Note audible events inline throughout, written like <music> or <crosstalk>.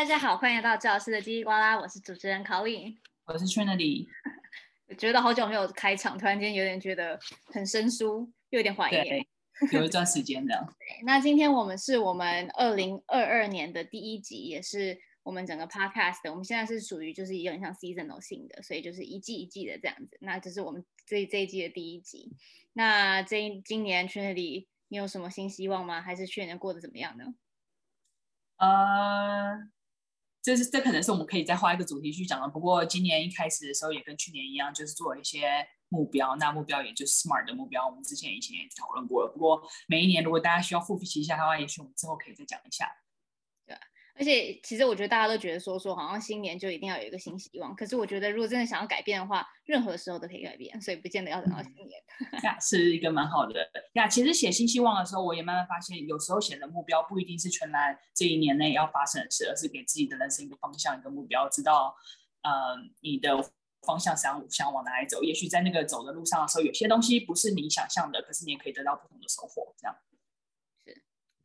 大家好，欢迎来到赵老师的叽里呱啦，我是主持人 Colleen，我是 Trinity。我 <laughs> 觉得好久没有开场，突然间有点觉得很生疏，又有点怀念，有一段时间的。<laughs> 那今天我们是我们二零二二年的第一集，也是我们整个 Podcast 的。我们现在是属于就是有点像 seasonal 性的，所以就是一季一季的这样子。那这是我们这这一季的第一集。那这今年 Trinity，你有什么新希望吗？还是去年过得怎么样呢？呃，这是这可能是我们可以再画一个主题去讲的。不过今年一开始的时候也跟去年一样，就是做了一些目标。那目标也就是 SMART 的目标，我们之前以前也讨论过了。不过每一年如果大家需要复习一下的话，也许我们之后可以再讲一下。而且其实我觉得大家都觉得说说好像新年就一定要有一个新希望，可是我觉得如果真的想要改变的话，任何时候都可以改变，所以不见得要等到新年。<laughs> 呀、嗯，是一个蛮好的呀。其实写新希望的时候，我也慢慢发现，有时候写的目标不一定是全来这一年内要发生的事，而是给自己的人生一个方向、一个目标，知道呃你的方向想想往哪里走。也许在那个走的路上的时候，有些东西不是你想象的，可是你也可以得到不同的收获，这样。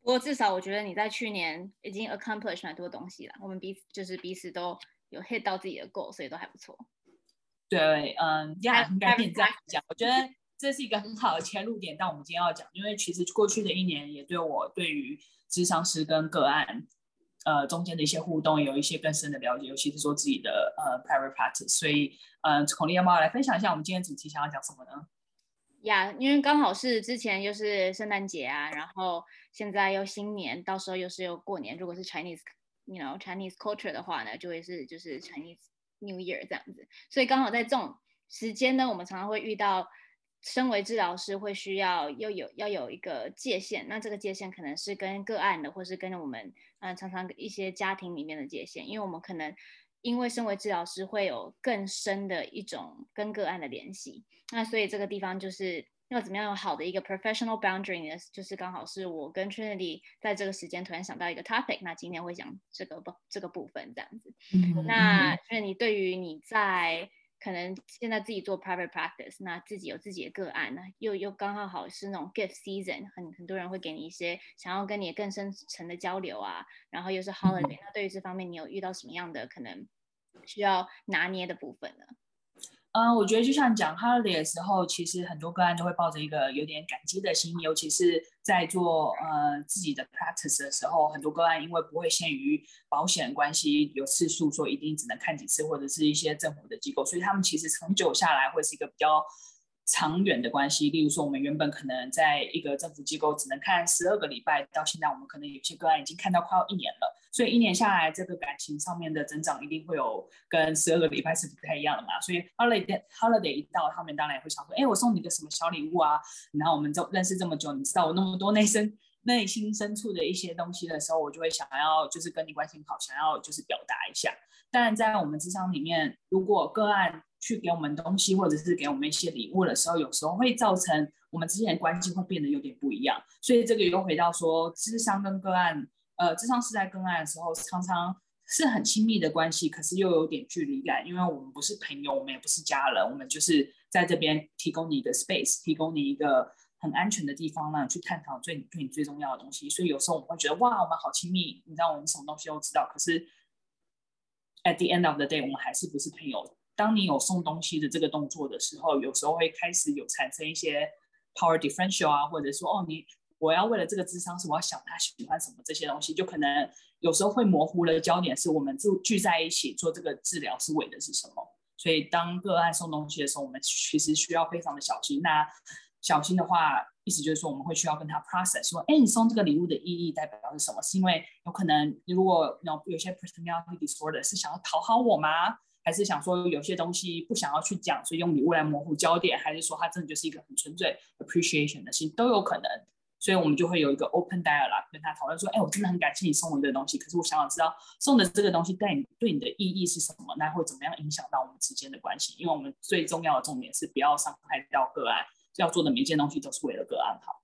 不过至少我觉得你在去年已经 accomplish 蛮多东西了。我们彼此就是彼此都有 hit 到自己的 goal，所以都还不错。对，嗯，这样应该可以这样讲。我觉得这是一个很好的切入点。但我们今天要讲，因为其实过去的一年也对我对于智商师跟个案呃中间的一些互动有一些更深的了解，尤其是说自己的呃 private practice。所以，嗯，Colleen 要不要来分享一下我们今天主题想要讲什么呢？呀因为刚好是之前又是圣诞节啊，然后现在又新年，到时候又是又过年。如果是 Chinese，you know Chinese culture 的话呢，就会是就是 Chinese New Year 这样子。所以刚好在这种时间呢，我们常常会遇到，身为治疗师会需要又有要有一个界限。那这个界限可能是跟个案的，或是跟我们嗯、常常一些家庭里面的界限，因为我们可能。因为身为治疗师，会有更深的一种跟个案的联系，那所以这个地方就是要怎么样有好的一个 professional boundary 呢？就是刚好是我跟 Trinity 在这个时间突然想到一个 topic，那今天会讲这个部这个部分这样子。Mm hmm. 那 Trinity 对于你在可能现在自己做 private practice，那自己有自己的个案，那又又刚好好是那种 gift season，很很多人会给你一些想要跟你更深层的交流啊，然后又是 holiday，、mm hmm. 那对于这方面你有遇到什么样的可能？需要拿捏的部分呢？嗯，我觉得就像讲 holiday 的时候，其实很多个案都会抱着一个有点感激的心，尤其是在做呃自己的 practice 的时候，很多个案因为不会限于保险关系有次数，说一定只能看几次，或者是一些政府的机构，所以他们其实长久下来会是一个比较。长远的关系，例如说，我们原本可能在一个政府机构只能看十二个礼拜，到现在我们可能有些个案已经看到快要一年了。所以一年下来，这个感情上面的增长一定会有跟十二个礼拜是不太一样的嘛。所以 holiday holiday 一到，他们当然也会想说，哎，我送你个什么小礼物啊？然后我们就认识这么久，你知道我那么多内心内心深处的一些东西的时候，我就会想要就是跟你关系好，想要就是表达一下。但在我们咨商里面，如果个案去给我们东西，或者是给我们一些礼物的时候，有时候会造成我们之间的关系会变得有点不一样。所以这个又回到说，咨商跟个案，呃，咨商是在个案的时候，常常是很亲密的关系，可是又有点距离感，因为我们不是朋友，我们也不是家人，我们就是在这边提供你一个 space，提供你一个很安全的地方，让你去探讨最对你最重要的东西。所以有时候我们会觉得，哇，我们好亲密，你知道我们什么东西都知道，可是 at the end of the day，我们还是不是朋友。当你有送东西的这个动作的时候，有时候会开始有产生一些 power differential 啊，或者说哦，你我要为了这个智商是我要想他喜欢什么这些东西，就可能有时候会模糊了焦点，是我们就聚在一起做这个治疗是为的是什么？所以当个案送东西的时候，我们其实需要非常的小心。那小心的话，意思就是说我们会需要跟他 process 说，哎，你送这个礼物的意义代表是什么？是因为有可能如果有有些 personality disorder 是想要讨好我吗？还是想说有些东西不想要去讲，所以用礼物来模糊焦点，还是说他真的就是一个很纯粹 appreciation 的心都有可能，所以我们就会有一个 open dialogue 跟他讨论说，哎，我真的很感谢你送我这个东西，可是我想要知道送的这个东西对你对你的意义是什么，那会怎么样影响到我们之间的关系？因为我们最重要的重点是不要伤害到个案，要做的每一件东西都是为了个案好。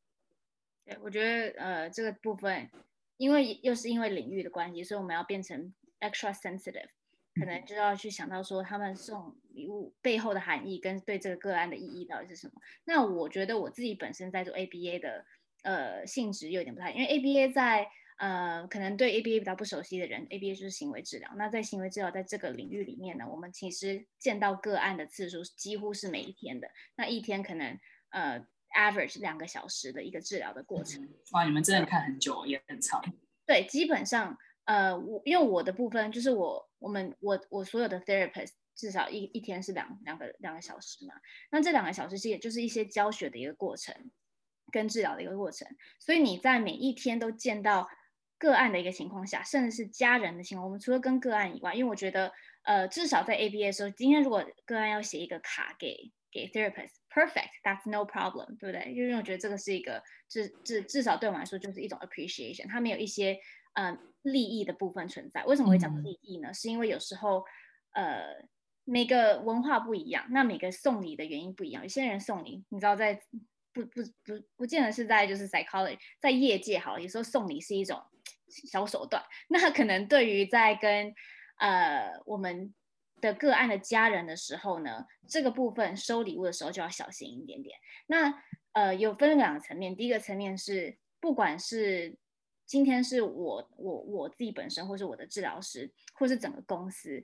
对，我觉得呃这个部分，因为又是因为领域的关系，所以我们要变成 extra sensitive。可能就要去想到说，他们送礼物背后的含义跟对这个个案的意义到底是什么？那我觉得我自己本身在做 ABA 的呃性质有点不太，因为 ABA 在呃，可能对 ABA 比较不熟悉的人，ABA 就是行为治疗。那在行为治疗在这个领域里面呢，我们其实见到个案的次数几乎是每一天的。那一天可能呃 average 两个小时的一个治疗的过程。哇，你们真的看很久，也很长。对，基本上呃，我因为我的部分就是我我们我我所有的 therapist 至少一一天是两两个两个小时嘛。那这两个小时其实也就是一些教学的一个过程，跟治疗的一个过程。所以你在每一天都见到。个案的一个情况下，甚至是家人的情况，我们除了跟个案以外，因为我觉得，呃，至少在 ABA 的时候，今天如果个案要写一个卡给给 therapist，perfect，that's no problem，对不对？因为我觉得这个是一个至至至少对我们来说就是一种 appreciation，它没有一些嗯、呃、利益的部分存在。为什么会讲利益呢？嗯、是因为有时候呃每个文化不一样，那每个送礼的原因不一样。有些人送礼，你知道在不不不不见得是在就是 psychology，在业界好，有时候送礼是一种。小手段，那可能对于在跟呃我们的个案的家人的时候呢，这个部分收礼物的时候就要小心一点点。那呃有分两个层面，第一个层面是不管是今天是我我我自己本身，或是我的治疗师，或是整个公司，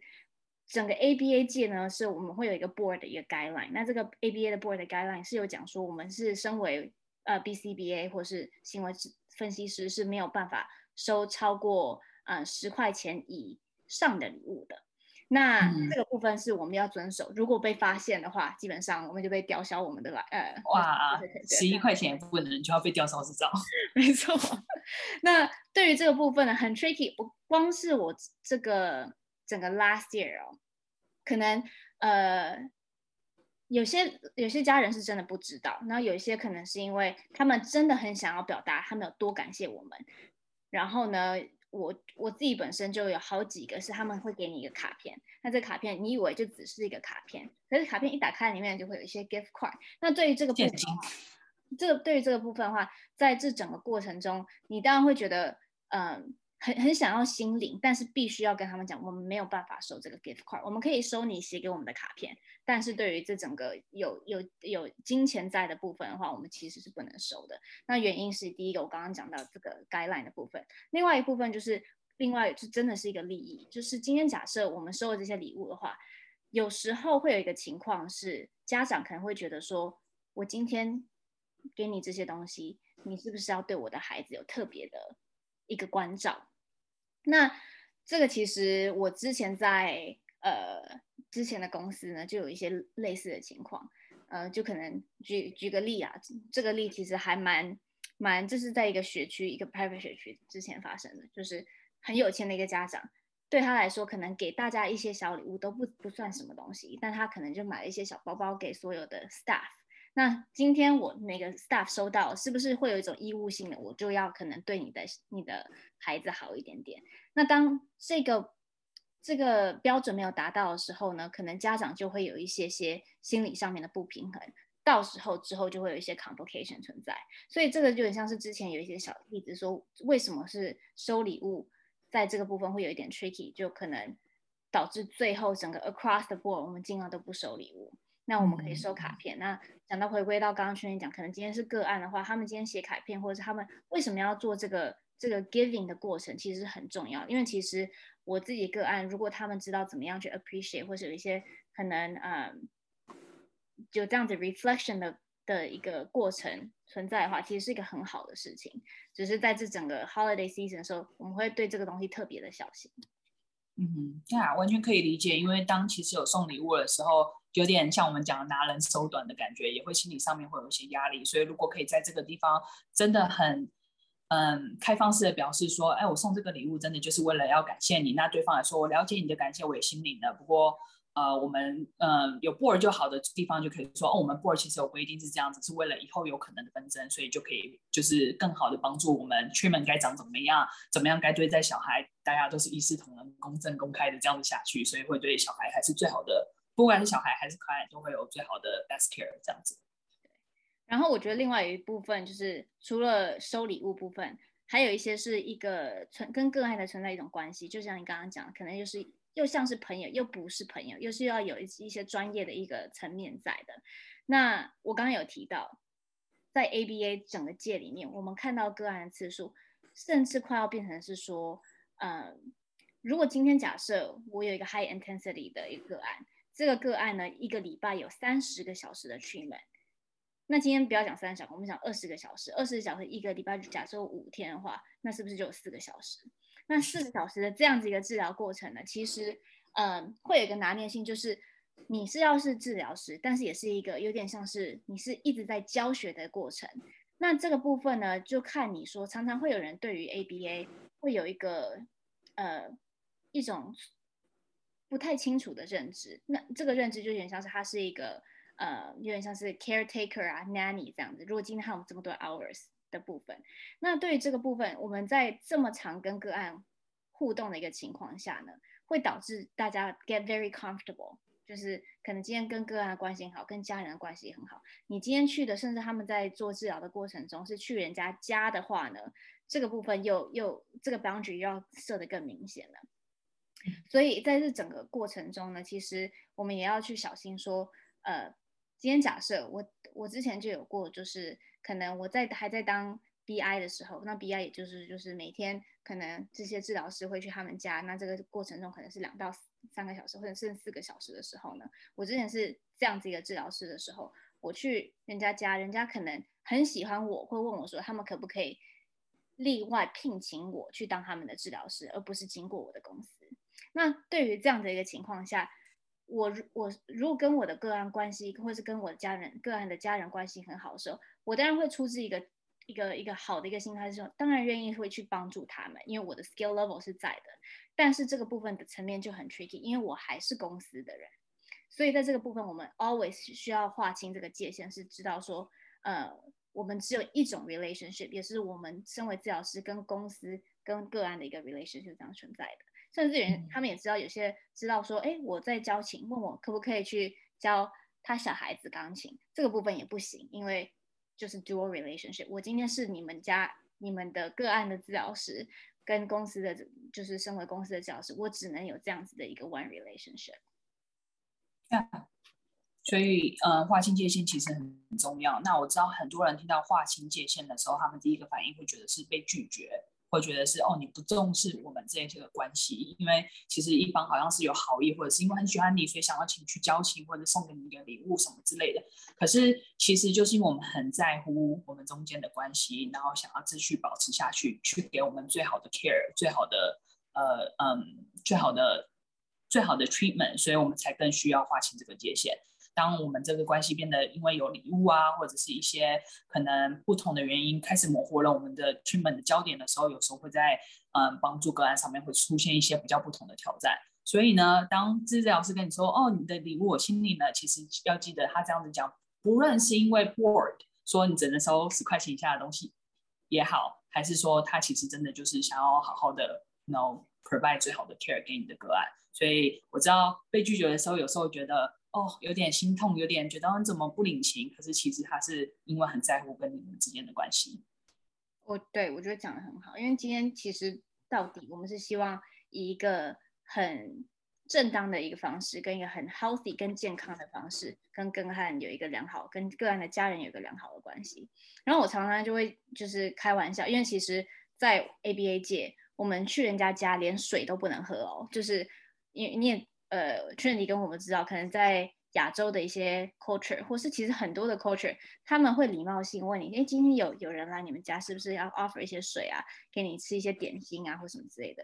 整个 ABA 界呢，是我们会有一个 board 的一个 guideline。那这个 ABA 的 board 的 guideline 是有讲说，我们是身为呃 BCBA 或是行为分析师是没有办法。收超过呃十块钱以上的礼物的，那这个部分是我们要遵守。如果被发现的话，基本上我们就被吊销我们的来呃哇，十一块钱也不能就要被吊销执照。<laughs> 没错。<laughs> 那对于这个部分呢，很 tricky。不光是我这个整个 last year 哦，可能呃有些有些家人是真的不知道，然后有一些可能是因为他们真的很想要表达他们有多感谢我们。然后呢，我我自己本身就有好几个是他们会给你一个卡片，那这卡片你以为就只是一个卡片，可是卡片一打开里面就会有一些 gift card。那对于这个部分的话，这个对于这个部分的话，在这整个过程中，你当然会觉得，嗯。很很想要心领，但是必须要跟他们讲，我们没有办法收这个 gift card。我们可以收你写给我们的卡片，但是对于这整个有有有金钱在的部分的话，我们其实是不能收的。那原因是第一个，我刚刚讲到这个 guideline 的部分，另外一部分就是另外就真的是一个利益，就是今天假设我们收了这些礼物的话，有时候会有一个情况是家长可能会觉得说，我今天给你这些东西，你是不是要对我的孩子有特别的？一个关照，那这个其实我之前在呃之前的公司呢，就有一些类似的情况，呃，就可能举举个例啊，这个例其实还蛮蛮，这是在一个学区一个 private 学区之前发生的，就是很有钱的一个家长，对他来说，可能给大家一些小礼物都不不算什么东西，但他可能就买了一些小包包给所有的 staff。那今天我那个 staff 收到，是不是会有一种义务性的，我就要可能对你的你的孩子好一点点？那当这个这个标准没有达到的时候呢，可能家长就会有一些些心理上面的不平衡，到时候之后就会有一些 complication 存在。所以这个就很像是之前有一些小例子说，为什么是收礼物，在这个部分会有一点 tricky，就可能导致最后整个 across the board 我们尽量都不收礼物。那我们可以收卡片。那讲到回归到刚刚圈圈讲，可能今天是个案的话，他们今天写卡片，或者是他们为什么要做这个这个 giving 的过程，其实是很重要。因为其实我自己个案，如果他们知道怎么样去 appreciate，或者有一些可能嗯，就这样子 reflection 的的一个过程存在的话，其实是一个很好的事情。只是在这整个 holiday season 的时候，我们会对这个东西特别的小心。嗯，对啊，完全可以理解。因为当其实有送礼物的时候，有点像我们讲拿人手短的感觉，也会心理上面会有一些压力。所以如果可以在这个地方真的很嗯开放式的表示说，哎，我送这个礼物真的就是为了要感谢你。那对方来说，我了解你的感谢，我也心领了。不过。呃，我们呃有 board 就好的地方就可以说，哦，我们 board 其实有规定是这样子，是为了以后有可能的纷争，所以就可以就是更好的帮助我们 treatment 该长怎么样，怎么样该对待小孩，大家都是一视同仁、公正公开的这样子下去，所以会对小孩还是最好的，不管是小孩还是客人，都会有最好的 best care 这样子。然后我觉得另外有一部分就是除了收礼物部分，还有一些是一个存跟个案的存在一种关系，就像你刚刚讲，可能就是。又像是朋友，又不是朋友，又是要有一一些专业的一个层面在的。那我刚刚有提到，在 ABA 整个界里面，我们看到个案的次数甚至快要变成是说，呃，如果今天假设我有一个 high intensity 的一个个案，这个个案呢，一个礼拜有三十个小时的 treatment，那今天不要讲三十小时，我们讲二十个小时，二十个小时一个礼拜假设五天的话，那是不是就有四个小时？那四个小时的这样子一个治疗过程呢，其实，呃，会有一个拿捏性，就是你是要是治疗师，但是也是一个有点像是你是一直在教学的过程。那这个部分呢，就看你说，常常会有人对于 ABA 会有一个呃一种不太清楚的认知。那这个认知就有点像是他是一个呃有点像是 caretaker 啊 nanny 这样子。如果今天还有这么多 hours 的部分，那对于这个部分，我们在这么长跟个案互动的一个情况下呢，会导致大家 get very comfortable。就是可能今天跟个案关系很好，跟家人的关系也很好。你今天去的，甚至他们在做治疗的过程中是去人家家的话呢，这个部分又又这个 boundary 又要设得更明显了。所以在这整个过程中呢，其实我们也要去小心说，呃，今天假设我我之前就有过，就是可能我在还在当 BI 的时候，那 BI 也就是就是每天可能这些治疗师会去他们家，那这个过程中可能是两到。三个小时或者甚至四个小时的时候呢，我之前是这样子一个治疗师的时候，我去人家家，人家可能很喜欢我，会问我说，他们可不可以另外聘请我去当他们的治疗师，而不是经过我的公司。那对于这样的一个情况下，我如我如果跟我的个案关系，或者是跟我的家人个案的家人关系很好的时候，我当然会出自一个一个一个好的一个心态，是说当然愿意会去帮助他们，因为我的 skill level 是在的。但是这个部分的层面就很 tricky，因为我还是公司的人，所以在这个部分我们 always 需要划清这个界限，是知道说，呃，我们只有一种 relationship，也是我们身为治疗师跟公司跟个案的一个 relationship 这样存在的。甚至人他们也知道，有些知道说，哎，我在教琴，问我可不可以去教他小孩子钢琴，这个部分也不行，因为就是 dual relationship，我今天是你们家你们的个案的治疗师。跟公司的就是身为公司的治疗师，我只能有这样子的一个 one relationship。Yeah. 所以呃，划清界限其实很重要。那我知道很多人听到划清界限的时候，他们第一个反应会觉得是被拒绝。会觉得是哦，你不重视我们这些个关系，因为其实一方好像是有好意，或者是因为很喜欢你，所以想要请你去交情，或者送给你一个礼物什么之类的。可是其实就是因为我们很在乎我们中间的关系，然后想要继续保持下去，去给我们最好的 care，最好的呃嗯，最好的最好的 treatment，所以我们才更需要划清这个界限。当我们这个关系变得因为有礼物啊，或者是一些可能不同的原因开始模糊了我们的 treatment 的焦点的时候，有时候会在嗯帮助个案上面会出现一些比较不同的挑战。所以呢，当治疗师跟你说哦，你的礼物我心里呢，其实要记得他这样子讲，不论是因为 board 说你只能收十块钱以下的东西也好，还是说他其实真的就是想要好好的 you know provide 最好的 care 给你的个案。所以我知道被拒绝的时候，有时候觉得。哦，有点心痛，有点觉得你怎么不领情？可是其实他是因为很在乎跟你们之间的关系。我对我觉得讲得很好，因为今天其实到底我们是希望以一个很正当的一个方式，跟一个很 healthy、跟健康的方式，跟个案有一个良好，跟个案的家人有一个良好的关系。然后我常常就会就是开玩笑，因为其实，在 ABA 界，我们去人家家连水都不能喝哦，就是因为你也。呃，Trinity 跟我们知道，可能在亚洲的一些 culture，或是其实很多的 culture，他们会礼貌性问你，哎，今天有有人来你们家，是不是要 offer 一些水啊，给你吃一些点心啊，或什么之类的。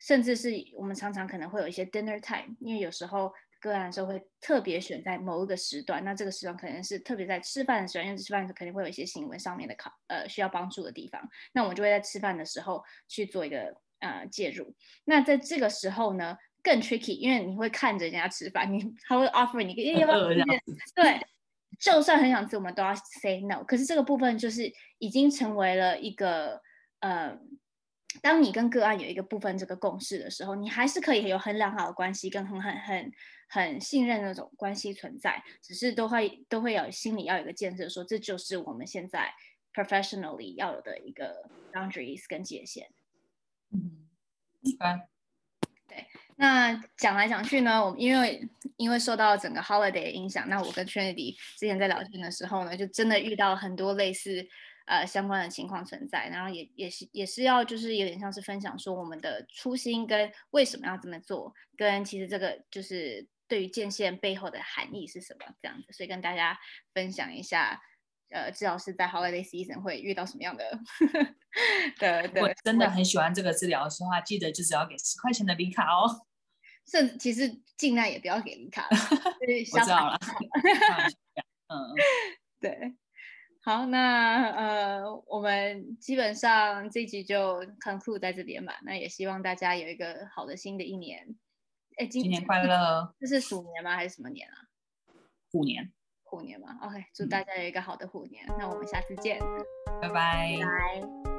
甚至是我们常常可能会有一些 dinner time，因为有时候个案的时候会特别选在某一个时段，那这个时段可能是特别在吃饭的时候，因为吃饭的时候肯定会有一些行为上面的考呃需要帮助的地方，那我们就会在吃饭的时候去做一个呃介入。那在这个时候呢，更 tricky，因为你会看着人家吃饭，你他会 offer 你一个，要不要？对，就算很想吃，我们都要 say no。可是这个部分就是已经成为了一个，呃，当你跟个案有一个部分这个共识的时候，你还是可以有很良好的关系，跟很很很很信任那种关系存在，只是都会都会有心里要有一个建设，说这就是我们现在 professionally 要有的一个 boundaries 跟界限。嗯，一般。那讲来讲去呢，我们因为因为受到整个 holiday 的影响，那我跟 Trinity 之前在聊天的时候呢，就真的遇到很多类似呃相关的情况存在，然后也也是也是要就是有点像是分享说我们的初心跟为什么要这么做，跟其实这个就是对于健线背后的含义是什么这样子，所以跟大家分享一下，呃，治疗师在 holiday season 会遇到什么样的的的。我真的很喜欢这个治疗师的话，记得就只要给十块钱的礼卡哦。甚其实尽量也不要给礼卡，<laughs> 我知道了。嗯，<laughs> 对，好，那呃，我们基本上这集就 conclude 在这边吧。那也希望大家有一个好的新的一年。哎，今年快乐！这是鼠年吗？还是什么年啊？虎年。虎年嘛？OK，祝大家有一个好的虎年。嗯、那我们下次见，拜拜。拜。